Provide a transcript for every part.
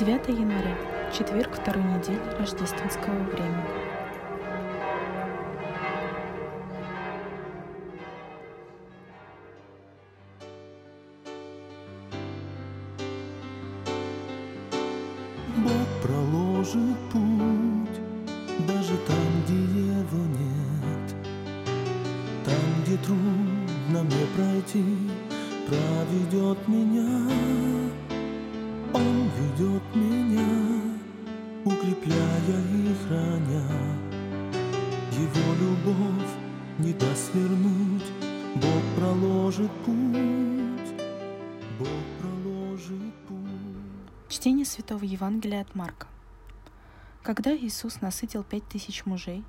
9 января, четверг второй недели рождественского времени. Бог проложит путь даст свернуть, Бог проложит путь, Бог проложит путь. Чтение Святого Евангелия от Марка. Когда Иисус насытил пять тысяч мужей,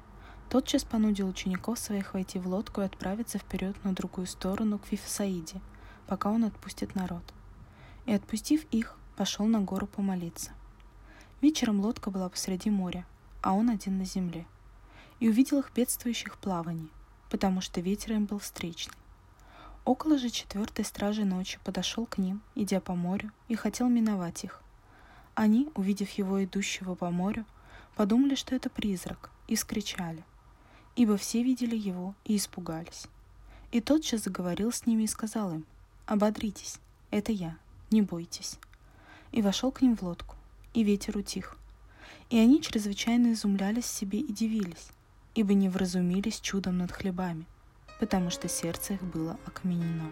тотчас понудил учеников своих войти в лодку и отправиться вперед на другую сторону к Вифсаиде, пока он отпустит народ. И отпустив их, пошел на гору помолиться. Вечером лодка была посреди моря, а он один на земле. И увидел их бедствующих в плавании, потому что ветер им был встречный. Около же четвертой стражи ночи подошел к ним, идя по морю, и хотел миновать их. Они, увидев его идущего по морю, подумали, что это призрак, и скричали. Ибо все видели его и испугались. И тотчас заговорил с ними и сказал им, «Ободритесь, это я, не бойтесь». И вошел к ним в лодку, и ветер утих. И они чрезвычайно изумлялись себе и дивились, ибо не вразумились чудом над хлебами, потому что сердце их было окаменено.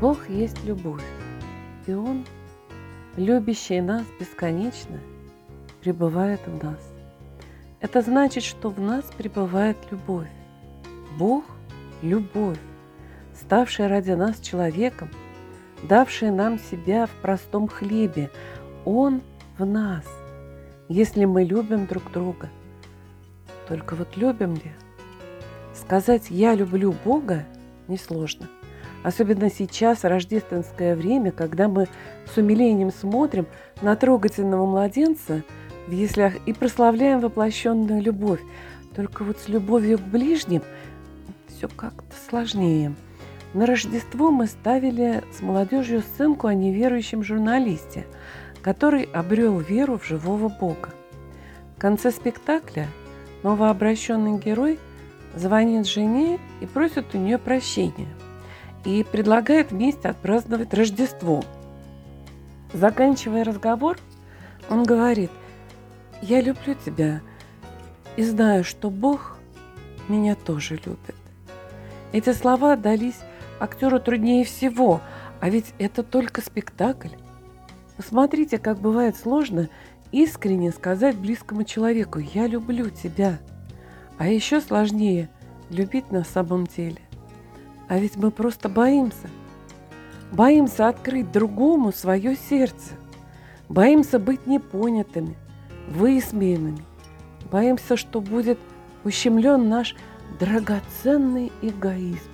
Бог есть любовь, и Он, любящий нас бесконечно, пребывает в нас. Это значит, что в нас пребывает любовь. Бог – любовь, ставший ради нас человеком, давший нам себя в простом хлебе. Он в нас, если мы любим друг друга. Только вот любим ли? Сказать «я люблю Бога» несложно – Особенно сейчас, в рождественское время, когда мы с умилением смотрим на трогательного младенца в яслях и прославляем воплощенную любовь. Только вот с любовью к ближним все как-то сложнее. На Рождество мы ставили с молодежью сценку о неверующем журналисте, который обрел веру в живого Бога. В конце спектакля новообращенный герой звонит жене и просит у нее прощения – и предлагает вместе отпраздновать Рождество. Заканчивая разговор, он говорит, «Я люблю тебя и знаю, что Бог меня тоже любит». Эти слова дались актеру труднее всего, а ведь это только спектакль. Посмотрите, как бывает сложно искренне сказать близкому человеку «я люблю тебя», а еще сложнее любить на самом деле. А ведь мы просто боимся. Боимся открыть другому свое сердце. Боимся быть непонятыми, высмеянными. Боимся, что будет ущемлен наш драгоценный эгоизм.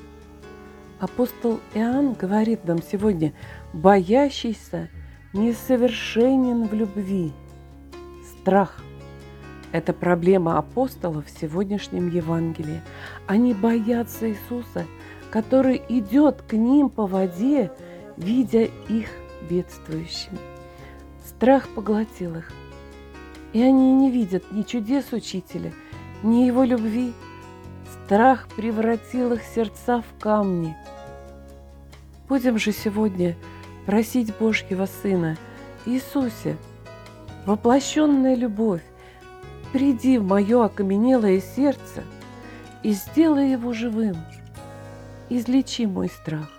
Апостол Иоанн говорит нам сегодня, боящийся несовершенен в любви. Страх – это проблема апостолов в сегодняшнем Евангелии. Они боятся Иисуса – который идет к ним по воде, видя их бедствующими. Страх поглотил их, и они не видят ни чудес учителя, ни его любви. Страх превратил их сердца в камни. Будем же сегодня просить Божьего Сына, Иисусе, воплощенная любовь, приди в мое окаменелое сердце и сделай его живым – излечи мой страх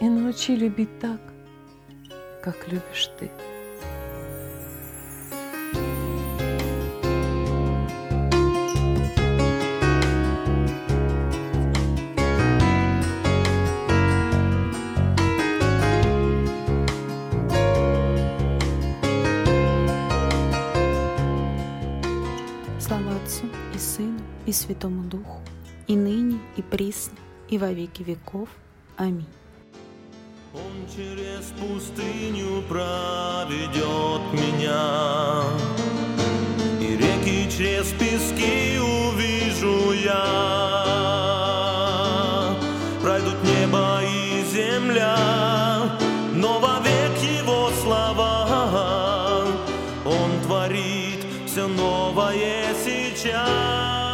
и научи любить так, как любишь ты. Святому Духу, и ныне, и присно, и во веки веков. Аминь. Он через пустыню проведет меня, И реки через пески увижу я. Пройдут небо и земля, но вовек его слова Он творит все новое сейчас.